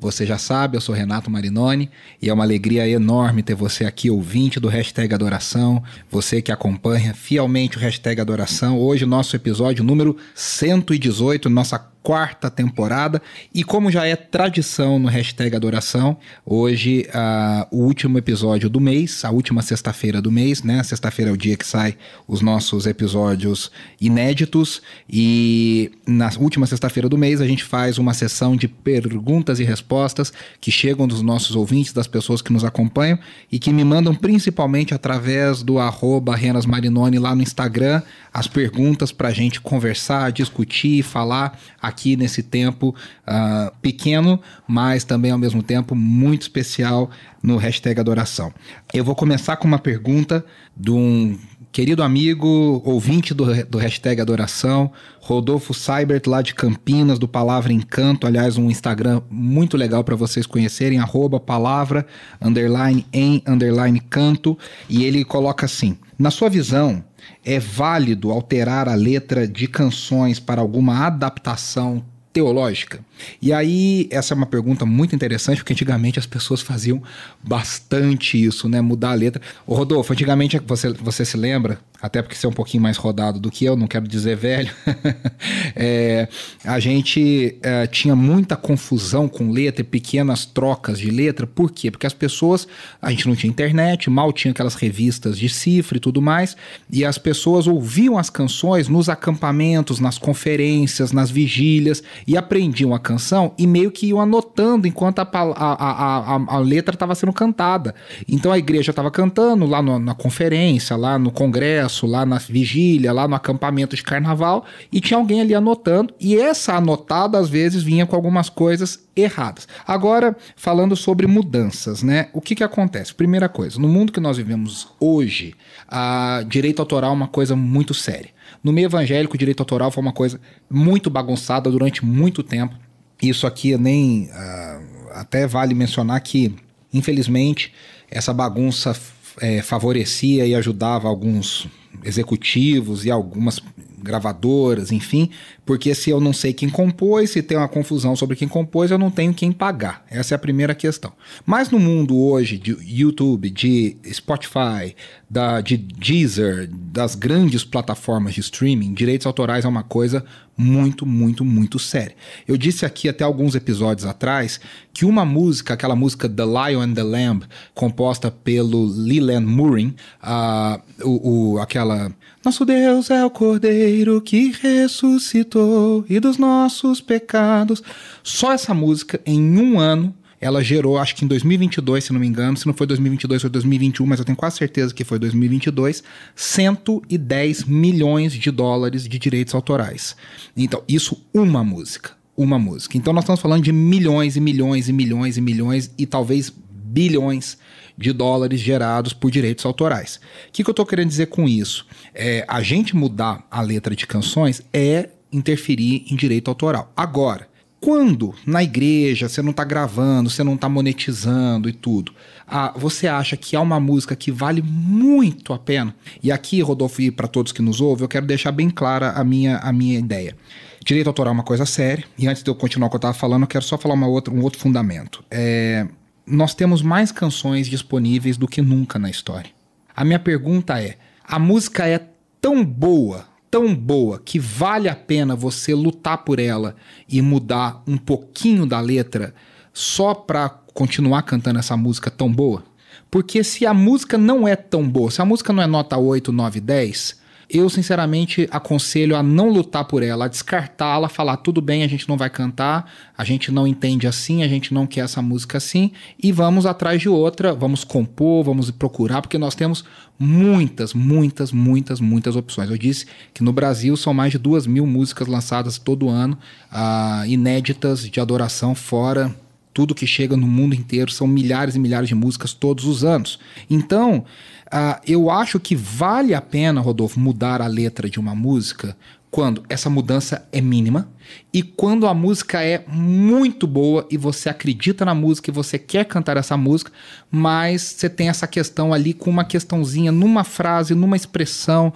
Você já sabe, eu sou Renato Marinoni e é uma alegria enorme ter você aqui, ouvinte do Hashtag Adoração, você que acompanha fielmente o Hashtag Adoração. Hoje, nosso episódio número 118, nossa quarta temporada. E como já é tradição no hashtag Adoração, hoje uh, o último episódio do mês, a última sexta-feira do mês, né? Sexta-feira é o dia que sai os nossos episódios inéditos. E na última sexta-feira do mês a gente faz uma sessão de perguntas e respostas que chegam dos nossos ouvintes, das pessoas que nos acompanham e que me mandam principalmente através do arroba Renas Marinoni lá no Instagram as perguntas para a gente conversar, discutir, falar aqui nesse tempo uh, pequeno, mas também ao mesmo tempo muito especial no hashtag Adoração. Eu vou começar com uma pergunta de um querido amigo, ouvinte do, do hashtag Adoração, Rodolfo Seibert, lá de Campinas, do Palavra Encanto. Aliás, um Instagram muito legal para vocês conhecerem, arroba palavra, underline, em, underline, canto. E ele coloca assim, na sua visão, é válido alterar a letra de canções para alguma adaptação teológica? E aí, essa é uma pergunta muito interessante, porque antigamente as pessoas faziam bastante isso, né? Mudar a letra. Ô Rodolfo, antigamente você, você se lembra, até porque você é um pouquinho mais rodado do que eu, não quero dizer velho, é, a gente é, tinha muita confusão com letra e pequenas trocas de letra. Por quê? Porque as pessoas, a gente não tinha internet, mal tinha aquelas revistas de cifra e tudo mais, e as pessoas ouviam as canções nos acampamentos, nas conferências, nas vigílias, e aprendiam a canção e meio que iam anotando enquanto a, a, a, a letra estava sendo cantada. Então a igreja estava cantando lá no, na conferência, lá no congresso, lá na vigília, lá no acampamento de carnaval, e tinha alguém ali anotando, e essa anotada às vezes vinha com algumas coisas erradas. Agora, falando sobre mudanças, né? O que, que acontece? Primeira coisa, no mundo que nós vivemos hoje, a direito autoral é uma coisa muito séria. No meio evangélico, o direito autoral foi uma coisa muito bagunçada durante muito tempo. Isso aqui nem. Uh, até vale mencionar que, infelizmente, essa bagunça é, favorecia e ajudava alguns executivos e algumas gravadoras, enfim, porque se eu não sei quem compôs, se tem uma confusão sobre quem compôs, eu não tenho quem pagar. Essa é a primeira questão. Mas no mundo hoje de YouTube, de Spotify, da, de Deezer, das grandes plataformas de streaming, direitos autorais é uma coisa muito, muito, muito séria. Eu disse aqui até alguns episódios atrás que uma música, aquela música The Lion and the Lamb, composta pelo Leland Murray, uh, o, o, aquela Nosso Deus é o Cordeiro que ressuscitou e dos nossos pecados. Só essa música, em um ano, ela gerou, acho que em 2022, se não me engano, se não foi 2022 foi 2021, mas eu tenho quase certeza que foi 2022, 110 milhões de dólares de direitos autorais. Então, isso uma música, uma música. Então nós estamos falando de milhões e milhões e milhões e milhões e talvez bilhões de dólares gerados por direitos autorais. O que, que eu estou querendo dizer com isso? É, a gente mudar a letra de canções é interferir em direito autoral. Agora, quando na igreja você não está gravando, você não está monetizando e tudo, ah, você acha que há uma música que vale muito a pena? E aqui, Rodolfo, e para todos que nos ouvem, eu quero deixar bem clara a minha, a minha ideia. Direito autoral é uma coisa séria, e antes de eu continuar o que eu estava falando, eu quero só falar uma outra, um outro fundamento. É, nós temos mais canções disponíveis do que nunca na história. A minha pergunta é: a música é tão boa tão boa que vale a pena você lutar por ela e mudar um pouquinho da letra só para continuar cantando essa música tão boa? Porque se a música não é tão boa, se a música não é nota 8, 9, 10, eu sinceramente aconselho a não lutar por ela, a descartá-la, falar tudo bem, a gente não vai cantar, a gente não entende assim, a gente não quer essa música assim e vamos atrás de outra, vamos compor, vamos procurar, porque nós temos muitas, muitas, muitas, muitas opções. Eu disse que no Brasil são mais de duas mil músicas lançadas todo ano, uh, inéditas de adoração fora tudo que chega no mundo inteiro, são milhares e milhares de músicas todos os anos. Então, Uh, eu acho que vale a pena, Rodolfo, mudar a letra de uma música quando essa mudança é mínima e quando a música é muito boa e você acredita na música e você quer cantar essa música, mas você tem essa questão ali com uma questãozinha numa frase, numa expressão.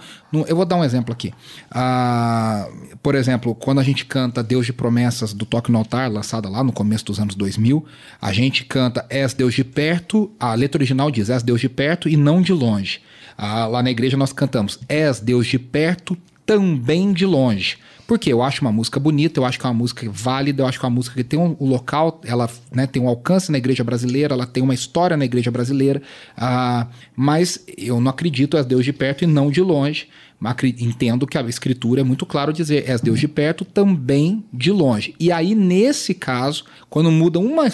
Eu vou dar um exemplo aqui. Ah, por exemplo, quando a gente canta Deus de Promessas do Toque no Altar, lançada lá no começo dos anos 2000, a gente canta És Deus de perto, a letra original diz És Deus de perto e não de longe. Ah, lá na igreja nós cantamos És Deus de perto, também de longe. Porque eu acho uma música bonita, eu acho que é uma música válida, eu acho que é uma música que tem um, um local, ela né, tem um alcance na igreja brasileira, ela tem uma história na igreja brasileira, uh, mas eu não acredito as Deus de perto e não de longe. Entendo que a escritura é muito claro dizer és Deus de perto, também de longe. E aí, nesse caso, quando muda uma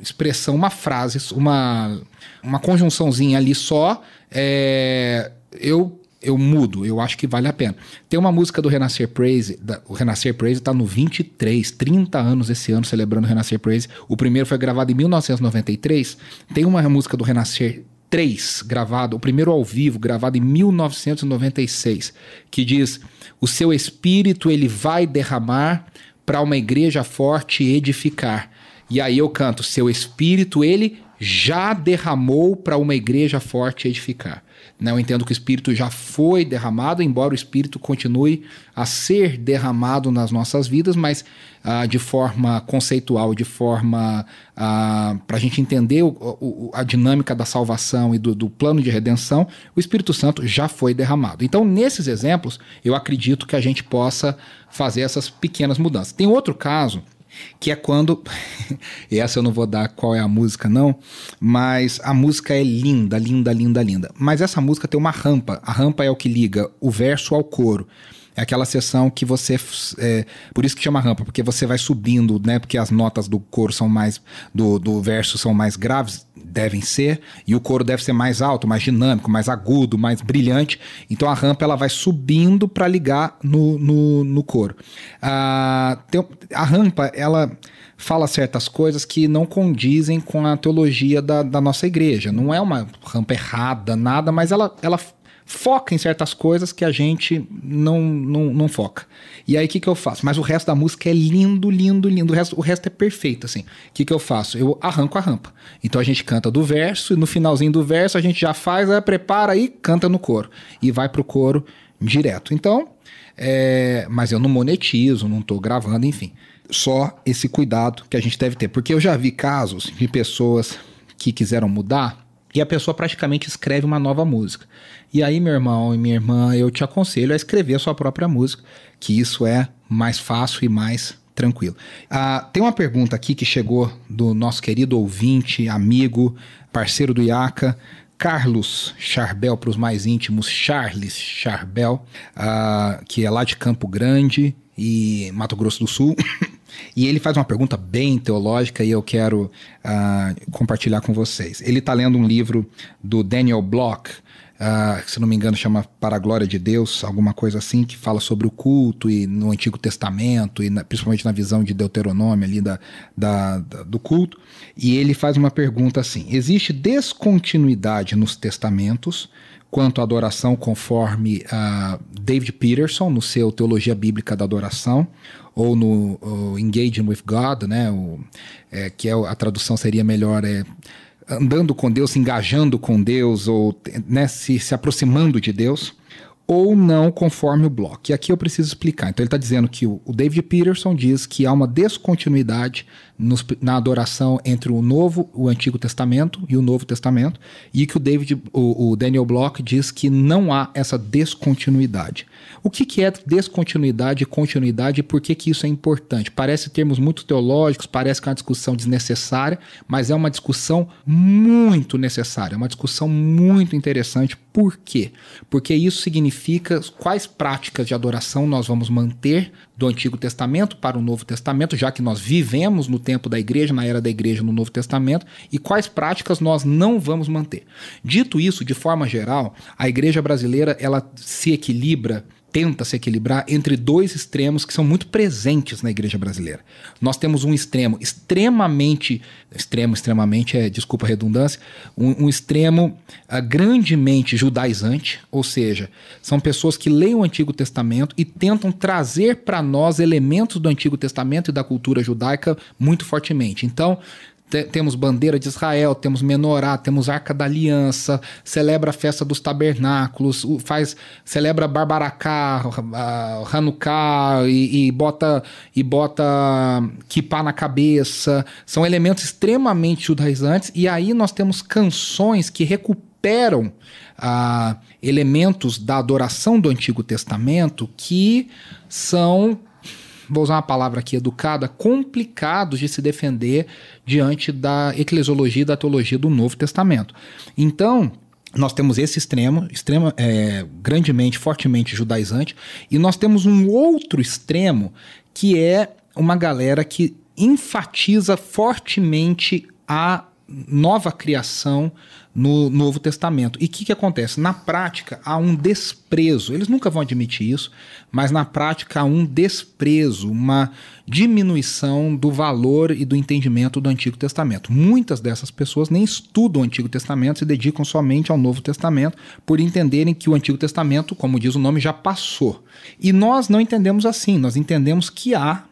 expressão, uma frase, uma, uma conjunçãozinha ali só, é, eu eu mudo, eu acho que vale a pena. Tem uma música do Renascer Praise, da, o Renascer Praise está no 23, 30 anos esse ano celebrando o Renascer Praise. O primeiro foi gravado em 1993. Tem uma música do Renascer 3 gravado, o primeiro ao vivo, gravado em 1996, que diz: "O seu espírito ele vai derramar para uma igreja forte edificar". E aí eu canto: "Seu espírito ele já derramou para uma igreja forte edificar". Né? Eu entendo que o Espírito já foi derramado, embora o Espírito continue a ser derramado nas nossas vidas, mas ah, de forma conceitual, de forma ah, para a gente entender o, o, a dinâmica da salvação e do, do plano de redenção, o Espírito Santo já foi derramado. Então, nesses exemplos, eu acredito que a gente possa fazer essas pequenas mudanças. Tem outro caso que é quando. essa eu não vou dar qual é a música, não, mas a música é linda, linda, linda, linda. Mas essa música tem uma rampa. A rampa é o que liga o verso ao coro. É aquela sessão que você. É, por isso que chama rampa, porque você vai subindo, né? Porque as notas do coro são mais. do, do verso são mais graves, devem ser, e o coro deve ser mais alto, mais dinâmico, mais agudo, mais brilhante. Então a rampa ela vai subindo para ligar no, no, no coro. Ah, tem, a rampa, ela fala certas coisas que não condizem com a teologia da, da nossa igreja. Não é uma rampa errada, nada, mas ela, ela foca em certas coisas que a gente não, não, não foca. E aí o que, que eu faço? Mas o resto da música é lindo, lindo, lindo. O resto, o resto é perfeito, assim. O que, que eu faço? Eu arranco a rampa. Então a gente canta do verso, e no finalzinho do verso a gente já faz, aí prepara e canta no coro. E vai pro coro direto. Então, é, mas eu não monetizo, não estou gravando, enfim. Só esse cuidado que a gente deve ter. Porque eu já vi casos de pessoas que quiseram mudar e a pessoa praticamente escreve uma nova música. E aí, meu irmão e minha irmã, eu te aconselho a escrever a sua própria música, que isso é mais fácil e mais tranquilo. Ah, tem uma pergunta aqui que chegou do nosso querido ouvinte, amigo, parceiro do IACA, Carlos Charbel, para os mais íntimos, Charles Charbel, ah, que é lá de Campo Grande e Mato Grosso do Sul. E ele faz uma pergunta bem teológica e eu quero uh, compartilhar com vocês. Ele está lendo um livro do Daniel Block, uh, se não me engano chama Para a Glória de Deus, alguma coisa assim, que fala sobre o culto e no Antigo Testamento, e na, principalmente na visão de Deuteronômio ali da, da, da, do culto. E ele faz uma pergunta assim: existe descontinuidade nos testamentos quanto à adoração conforme uh, David Peterson no seu Teologia Bíblica da Adoração, ou no Engaging with God, né, o, é, que é a tradução seria melhor é andando com Deus, engajando com Deus ou né, se, se aproximando de Deus ou não conforme o bloco. E aqui eu preciso explicar. Então ele está dizendo que o, David Peterson diz que há uma descontinuidade nos, na adoração entre o Novo, o Antigo Testamento e o Novo Testamento, e que o David, o, o Daniel Block diz que não há essa descontinuidade. O que, que é descontinuidade e continuidade e por que, que isso é importante? Parece termos muito teológicos, parece que é uma discussão desnecessária, mas é uma discussão muito necessária, uma discussão muito interessante. Por quê? Porque isso significa quais práticas de adoração nós vamos manter do Antigo Testamento para o Novo Testamento, já que nós vivemos no tempo da igreja, na era da igreja no Novo Testamento, e quais práticas nós não vamos manter. Dito isso, de forma geral, a igreja brasileira ela se equilibra tenta se equilibrar entre dois extremos que são muito presentes na igreja brasileira. Nós temos um extremo extremamente, extremo, extremamente, é, desculpa a redundância, um, um extremo uh, grandemente judaizante, ou seja, são pessoas que leem o Antigo Testamento e tentam trazer para nós elementos do Antigo Testamento e da cultura judaica muito fortemente. Então, temos bandeira de Israel, temos menorá, temos arca da aliança, celebra a festa dos tabernáculos, faz celebra Barbaracá, Hanukkah e, e bota e bota kippah na cabeça. São elementos extremamente judaizantes e aí nós temos canções que recuperam ah, elementos da adoração do Antigo Testamento que são vou usar uma palavra aqui educada, complicados de se defender diante da eclesiologia e da teologia do Novo Testamento. Então, nós temos esse extremo, extremo é, grandemente, fortemente judaizante, e nós temos um outro extremo que é uma galera que enfatiza fortemente a nova criação no Novo Testamento. E o que, que acontece? Na prática, há um desprezo. Eles nunca vão admitir isso, mas na prática há um desprezo, uma diminuição do valor e do entendimento do Antigo Testamento. Muitas dessas pessoas nem estudam o Antigo Testamento, se dedicam somente ao Novo Testamento, por entenderem que o Antigo Testamento, como diz o nome, já passou. E nós não entendemos assim, nós entendemos que há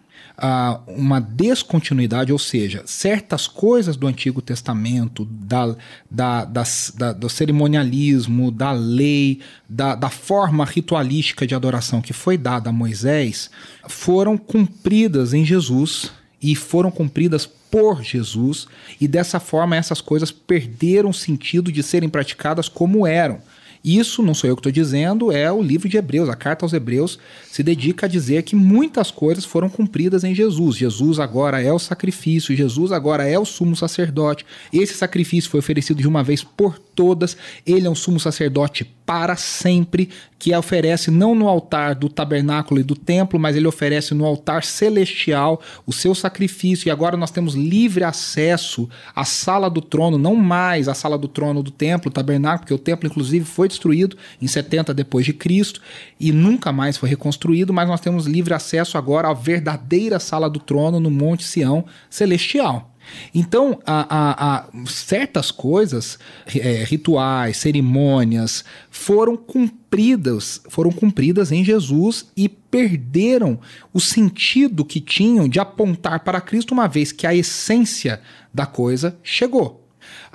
uh, uma descontinuidade, ou seja, certas coisas do Antigo Testamento, da, da, das, da, do cerimonialismo, da lei, da, da forma ritualística de adoração que foi dada a Moisés, foram cumpridas em Jesus e foram cumpridas por Jesus, e dessa forma essas coisas perderam o sentido de serem praticadas como eram. Isso não sou eu que estou dizendo, é o livro de Hebreus, a carta aos Hebreus se dedica a dizer que muitas coisas foram cumpridas em Jesus. Jesus agora é o sacrifício, Jesus agora é o sumo sacerdote. Esse sacrifício foi oferecido de uma vez por todas. Ele é um sumo sacerdote para sempre, que oferece não no altar do tabernáculo e do templo, mas ele oferece no altar celestial o seu sacrifício. E agora nós temos livre acesso à sala do trono, não mais à sala do trono do templo, tabernáculo, porque o templo inclusive foi destruído em 70 depois de Cristo e nunca mais foi reconstruído, mas nós temos livre acesso agora à verdadeira sala do trono no Monte Sião celestial. Então, a, a, a certas coisas, é, rituais, cerimônias, foram cumpridas, foram cumpridas em Jesus e perderam o sentido que tinham de apontar para Cristo, uma vez que a essência da coisa chegou.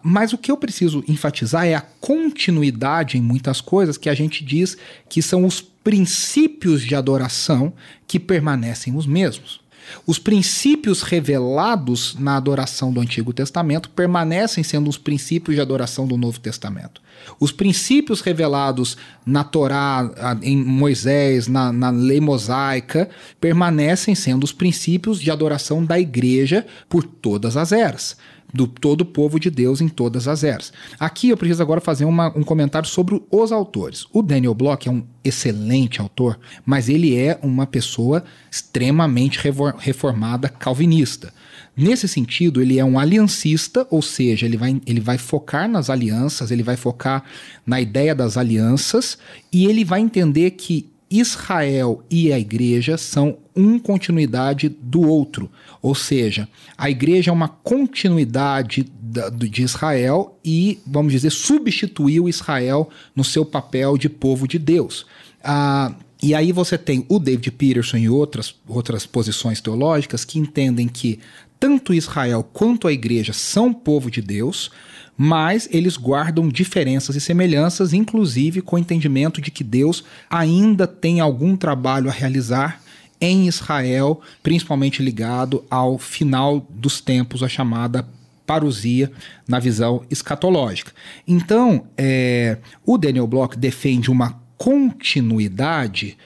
Mas o que eu preciso enfatizar é a continuidade em muitas coisas que a gente diz que são os princípios de adoração que permanecem os mesmos. Os princípios revelados na adoração do Antigo Testamento permanecem sendo os princípios de adoração do Novo Testamento. Os princípios revelados na Torá, em Moisés, na, na lei mosaica, permanecem sendo os princípios de adoração da igreja por todas as eras do todo o povo de Deus em todas as eras. Aqui eu preciso agora fazer uma, um comentário sobre os autores. O Daniel Block é um excelente autor, mas ele é uma pessoa extremamente reformada calvinista. Nesse sentido, ele é um aliancista, ou seja, ele vai, ele vai focar nas alianças, ele vai focar na ideia das alianças e ele vai entender que Israel e a igreja são uma continuidade do outro. Ou seja, a igreja é uma continuidade da, de Israel e, vamos dizer, substituiu Israel no seu papel de povo de Deus. Ah, e aí você tem o David Peterson e outras, outras posições teológicas que entendem que tanto Israel quanto a igreja são povo de Deus, mas eles guardam diferenças e semelhanças, inclusive com o entendimento de que Deus ainda tem algum trabalho a realizar em Israel, principalmente ligado ao final dos tempos, a chamada parousia na visão escatológica. Então, é, o Daniel Bloch defende uma continuidade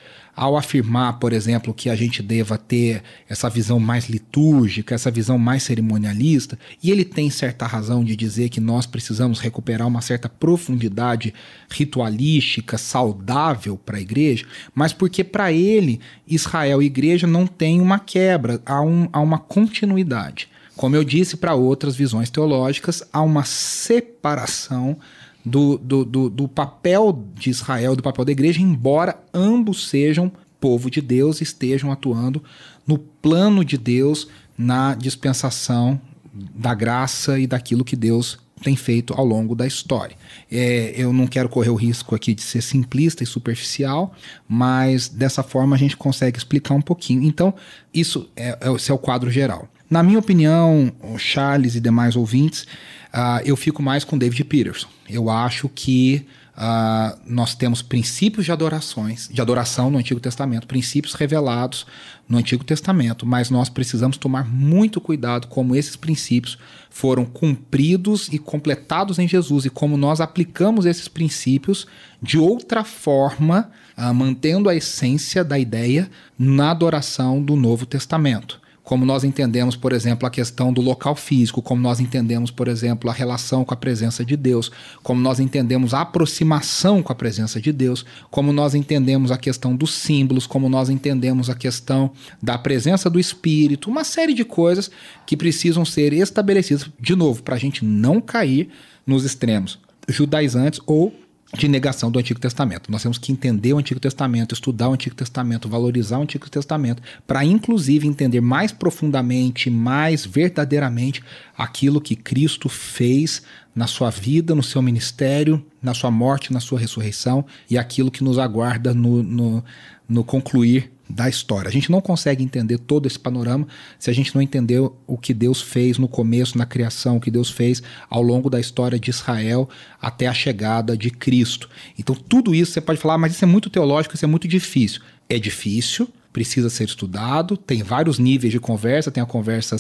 ao afirmar, por exemplo, que a gente deva ter essa visão mais litúrgica, essa visão mais cerimonialista, e ele tem certa razão de dizer que nós precisamos recuperar uma certa profundidade ritualística saudável para a igreja, mas porque para ele, Israel e igreja não tem uma quebra, há, um, há uma continuidade. Como eu disse para outras visões teológicas, há uma separação do, do, do, do papel de Israel, do papel da igreja, embora ambos sejam povo de Deus, estejam atuando no plano de Deus, na dispensação da graça e daquilo que Deus tem feito ao longo da história. É, eu não quero correr o risco aqui de ser simplista e superficial, mas dessa forma a gente consegue explicar um pouquinho. Então, isso é, é esse é o quadro geral. Na minha opinião, Charles e demais ouvintes, uh, eu fico mais com David Peterson. Eu acho que Uh, nós temos princípios de adorações, de adoração no Antigo Testamento, princípios revelados no Antigo Testamento, mas nós precisamos tomar muito cuidado como esses princípios foram cumpridos e completados em Jesus e como nós aplicamos esses princípios de outra forma, uh, mantendo a essência da ideia na adoração do Novo Testamento como nós entendemos, por exemplo, a questão do local físico, como nós entendemos, por exemplo, a relação com a presença de Deus, como nós entendemos a aproximação com a presença de Deus, como nós entendemos a questão dos símbolos, como nós entendemos a questão da presença do Espírito, uma série de coisas que precisam ser estabelecidas, de novo, para a gente não cair nos extremos judaizantes ou de negação do Antigo Testamento. Nós temos que entender o Antigo Testamento, estudar o Antigo Testamento, valorizar o Antigo Testamento, para inclusive entender mais profundamente, mais verdadeiramente aquilo que Cristo fez na sua vida, no seu ministério, na sua morte, na sua ressurreição e aquilo que nos aguarda no, no, no concluir da história. A gente não consegue entender todo esse panorama se a gente não entender o que Deus fez no começo, na criação, o que Deus fez ao longo da história de Israel até a chegada de Cristo. Então, tudo isso você pode falar, ah, mas isso é muito teológico, isso é muito difícil. É difícil, precisa ser estudado, tem vários níveis de conversa, tem a conversa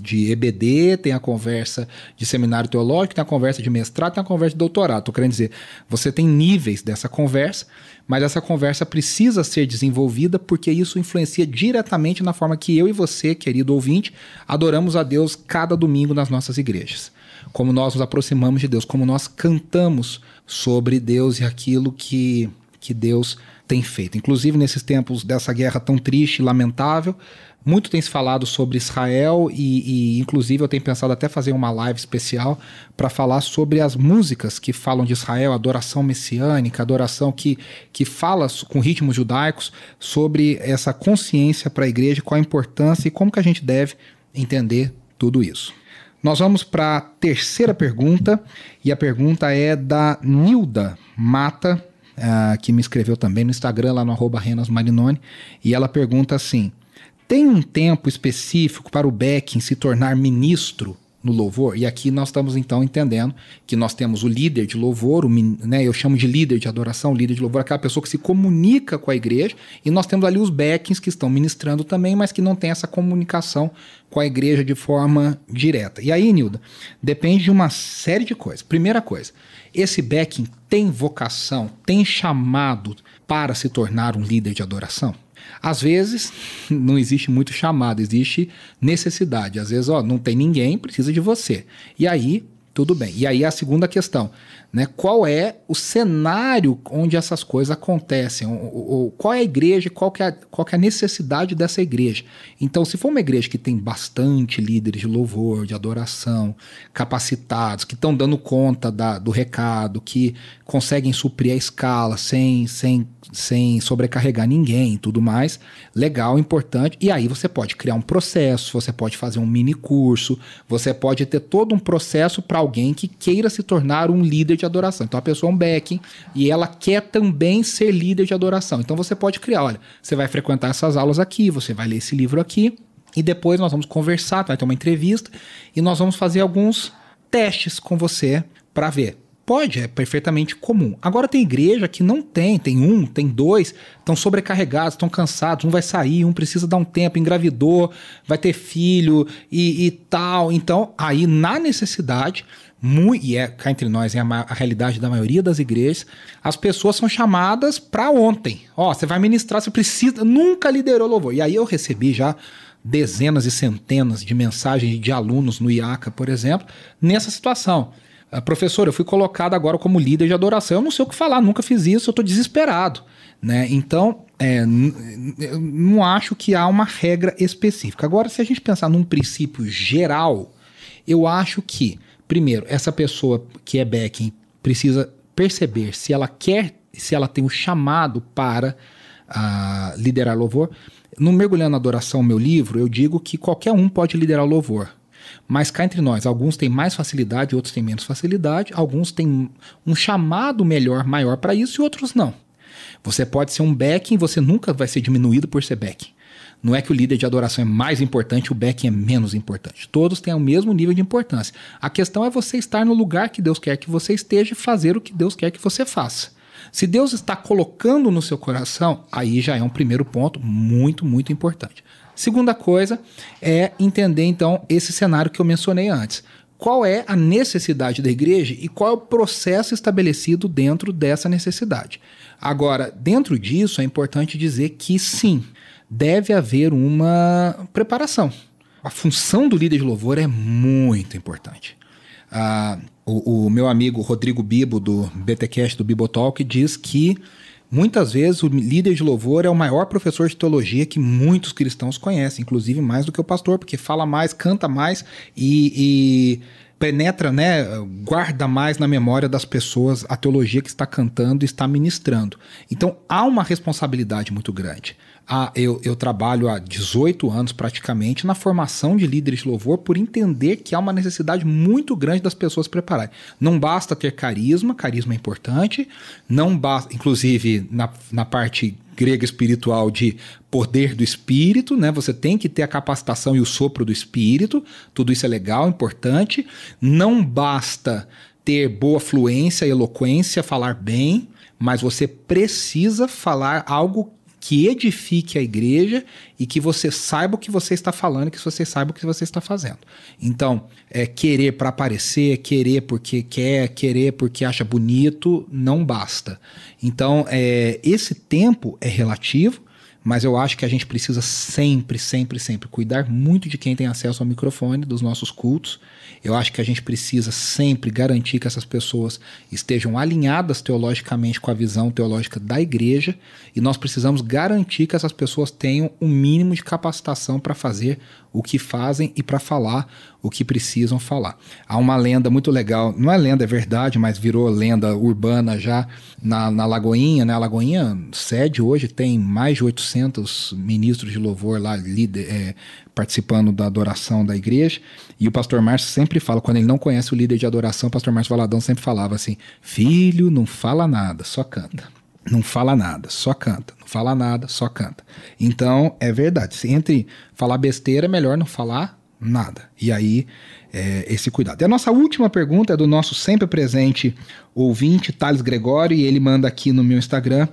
de EBD, tem a conversa de seminário teológico, tem a conversa de mestrado, tem a conversa de doutorado. Estou querendo dizer, você tem níveis dessa conversa, mas essa conversa precisa ser desenvolvida porque isso influencia diretamente na forma que eu e você, querido ouvinte, adoramos a Deus cada domingo nas nossas igrejas. Como nós nos aproximamos de Deus, como nós cantamos sobre Deus e aquilo que, que Deus tem feito. Inclusive, nesses tempos dessa guerra tão triste e lamentável, muito tem se falado sobre Israel e, e, inclusive, eu tenho pensado até fazer uma live especial para falar sobre as músicas que falam de Israel, adoração messiânica, adoração que, que fala com ritmos judaicos sobre essa consciência para a igreja, qual a importância e como que a gente deve entender tudo isso. Nós vamos para a terceira pergunta e a pergunta é da Nilda Mata, uh, que me escreveu também no Instagram, lá no arroba Renas e ela pergunta assim tem um tempo específico para o backing se tornar ministro no louvor? E aqui nós estamos então entendendo que nós temos o líder de louvor, o, né, eu chamo de líder de adoração, líder de louvor, aquela pessoa que se comunica com a igreja, e nós temos ali os backings que estão ministrando também, mas que não tem essa comunicação com a igreja de forma direta. E aí, Nilda, depende de uma série de coisas. Primeira coisa, esse backing tem vocação, tem chamado para se tornar um líder de adoração? Às vezes não existe muito chamado, existe necessidade. Às vezes, ó, não tem ninguém, precisa de você. E aí, tudo bem. E aí a segunda questão, né? Qual é o cenário onde essas coisas acontecem? Ou, qual é a igreja? Qual, que é, qual que é a necessidade dessa igreja? Então, se for uma igreja que tem bastante líderes de louvor, de adoração, capacitados, que estão dando conta da, do recado, que conseguem suprir a escala sem, sem, sem sobrecarregar ninguém tudo mais, legal, importante. E aí você pode criar um processo, você pode fazer um mini curso, você pode ter todo um processo para alguém que queira se tornar um líder de adoração. Então a pessoa é um backing e ela quer também ser líder de adoração. Então você pode criar, olha, você vai frequentar essas aulas aqui, você vai ler esse livro aqui e depois nós vamos conversar, vai ter uma entrevista e nós vamos fazer alguns testes com você para ver Pode, é perfeitamente comum. Agora tem igreja que não tem, tem um, tem dois, estão sobrecarregados, estão cansados, um vai sair, um precisa dar um tempo, engravidou, vai ter filho e, e tal. Então, aí na necessidade, muito, e é cá entre nós, é a, a, realidade da maioria das igrejas, as pessoas são chamadas para ontem. Ó, você vai ministrar, você precisa, nunca liderou louvor. E aí eu recebi já dezenas e centenas de mensagens de alunos no IACA, por exemplo, nessa situação. Uh, professor, eu fui colocado agora como líder de adoração, eu não sei o que falar, nunca fiz isso, eu estou desesperado. Né? Então, é, não acho que há uma regra específica. Agora, se a gente pensar num princípio geral, eu acho que Primeiro, essa pessoa que é backing precisa perceber se ela quer, se ela tem o um chamado para uh, liderar louvor. No Mergulhando na Adoração, meu livro, eu digo que qualquer um pode liderar louvor. Mas cá entre nós, alguns têm mais facilidade, outros têm menos facilidade, alguns têm um chamado melhor, maior para isso e outros não. Você pode ser um backing, você nunca vai ser diminuído por ser backing. Não é que o líder de adoração é mais importante, o backing é menos importante. Todos têm o mesmo nível de importância. A questão é você estar no lugar que Deus quer que você esteja e fazer o que Deus quer que você faça. Se Deus está colocando no seu coração, aí já é um primeiro ponto muito, muito importante. Segunda coisa é entender então esse cenário que eu mencionei antes. Qual é a necessidade da igreja e qual é o processo estabelecido dentro dessa necessidade? Agora, dentro disso, é importante dizer que sim, deve haver uma preparação. A função do líder de louvor é muito importante. Ah, o, o, meu amigo Rodrigo Bibo, do BTcast do Bibotalk, diz que muitas vezes o líder de louvor é o maior professor de teologia que muitos cristãos conhecem, inclusive mais do que o pastor, porque fala mais, canta mais e, penetra, né, guarda mais na memória das pessoas a teologia que está cantando e está ministrando. Então há uma responsabilidade muito grande. Ah, eu, eu trabalho há 18 anos praticamente na formação de líderes de louvor por entender que há uma necessidade muito grande das pessoas prepararem. Não basta ter carisma, carisma é importante, não basta, inclusive na, na parte grega espiritual de poder do espírito, né? Você tem que ter a capacitação e o sopro do espírito, tudo isso é legal, importante. Não basta ter boa fluência, eloquência, falar bem, mas você precisa falar algo que edifique a igreja e que você saiba o que você está falando, que você saiba o que você está fazendo. Então, é querer para aparecer, querer porque quer, querer porque acha bonito, não basta. Então, é, esse tempo é relativo, mas eu acho que a gente precisa sempre, sempre, sempre cuidar muito de quem tem acesso ao microfone dos nossos cultos. Eu acho que a gente precisa sempre garantir que essas pessoas estejam alinhadas teologicamente com a visão teológica da igreja. E nós precisamos garantir que essas pessoas tenham o um mínimo de capacitação para fazer o que fazem e para falar o que precisam falar. Há uma lenda muito legal, não é lenda, é verdade, mas virou lenda urbana já na, na Lagoinha, né? A Lagoinha sede hoje tem mais de 800 ministros de louvor lá, líder, é, participando da adoração da igreja. E o pastor Márcio sempre fala, quando ele não conhece o líder de adoração, o pastor Márcio Valadão sempre falava assim: Filho, não fala nada, só canta. Não fala nada, só canta. Não fala nada, só canta. Então, é verdade. Entre falar besteira, é melhor não falar nada. E aí, é, esse cuidado. E a nossa última pergunta é do nosso sempre presente ouvinte, Thales Gregório, e ele manda aqui no meu Instagram.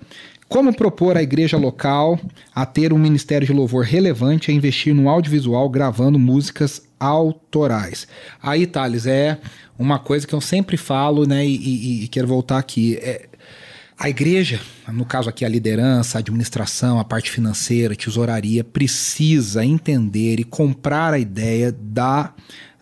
Como propor a igreja local a ter um ministério de louvor relevante a investir no audiovisual gravando músicas autorais? Aí, Thales, é uma coisa que eu sempre falo, né, e, e, e quero voltar aqui. É, a igreja, no caso aqui a liderança, a administração, a parte financeira, a tesouraria, precisa entender e comprar a ideia da,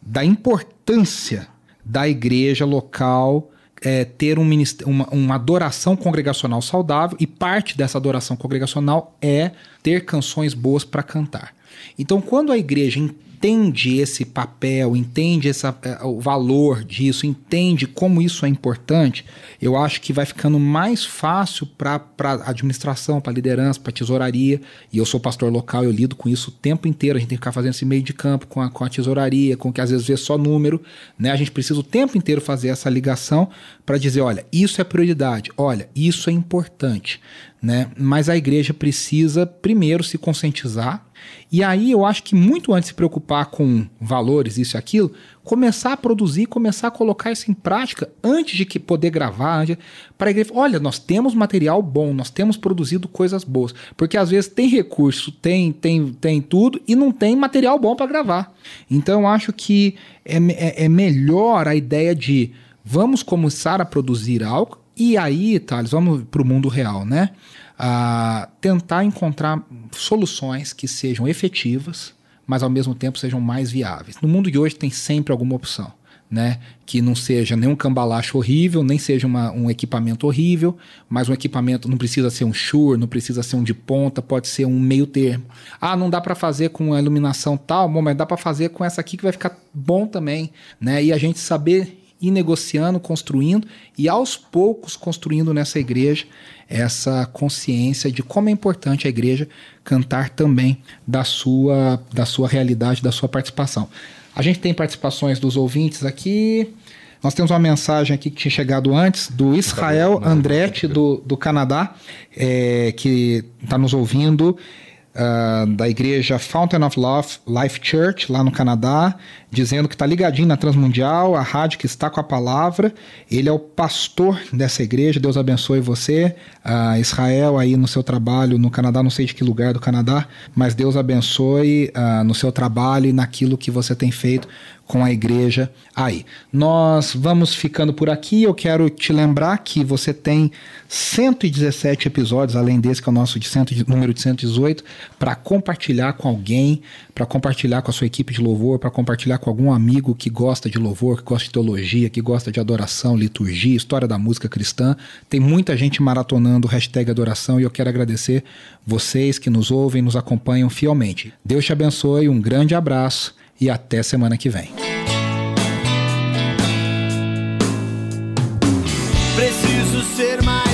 da importância da igreja local é, ter um uma, uma adoração congregacional saudável e parte dessa adoração congregacional é ter canções boas para cantar. Então, quando a igreja entende esse papel, entende essa, é, o valor disso, entende como isso é importante, eu acho que vai ficando mais fácil para a administração, para a liderança, para a tesouraria. E eu sou pastor local, eu lido com isso o tempo inteiro. A gente tem que ficar fazendo esse meio de campo com a, com a tesouraria, com que às vezes vê só número. Né? A gente precisa o tempo inteiro fazer essa ligação para dizer: olha, isso é prioridade, olha, isso é importante. Né? Mas a igreja precisa primeiro se conscientizar e aí eu acho que muito antes de se preocupar com valores, isso e aquilo, começar a produzir, começar a colocar isso em prática antes de que poder gravar, para a igreja, olha, nós temos material bom, nós temos produzido coisas boas, porque às vezes tem recurso, tem tem tem tudo e não tem material bom para gravar. Então eu acho que é, é, é melhor a ideia de vamos começar a produzir algo e aí, Thales, vamos para o mundo real, né? a tentar encontrar soluções que sejam efetivas, mas ao mesmo tempo sejam mais viáveis. No mundo de hoje tem sempre alguma opção. Né? Que não seja nenhum cambalacho horrível, nem seja uma, um equipamento horrível, mas um equipamento não precisa ser um Shure, não precisa ser um de ponta, pode ser um meio termo. Ah, não dá para fazer com a iluminação tal, bom, mas dá para fazer com essa aqui que vai ficar bom também, né? E a gente saber ir negociando, construindo e aos poucos construindo nessa igreja essa consciência de como é importante a igreja cantar também da sua, da sua realidade, da sua participação. A gente tem participações dos ouvintes aqui. Nós temos uma mensagem aqui que tinha chegado antes do Israel Andretti do, do Canadá, é, que está nos ouvindo uh, da igreja Fountain of Love Life Church, lá no Canadá, dizendo que está ligadinho na Transmundial, a rádio que está com a palavra. Ele é o pastor dessa igreja. Deus abençoe você, uh, Israel, aí no seu trabalho no Canadá, não sei de que lugar do Canadá, mas Deus abençoe uh, no seu trabalho e naquilo que você tem feito com a igreja aí. Nós vamos ficando por aqui. Eu quero te lembrar que você tem 117 episódios, além desse que é o nosso de cento, número de 118, para compartilhar com alguém, para compartilhar com a sua equipe de louvor, para compartilhar com algum amigo que gosta de louvor, que gosta de teologia, que gosta de adoração, liturgia, história da música cristã. Tem muita gente maratonando o hashtag adoração e eu quero agradecer vocês que nos ouvem, nos acompanham fielmente. Deus te abençoe, um grande abraço e até semana que vem. Preciso ser mais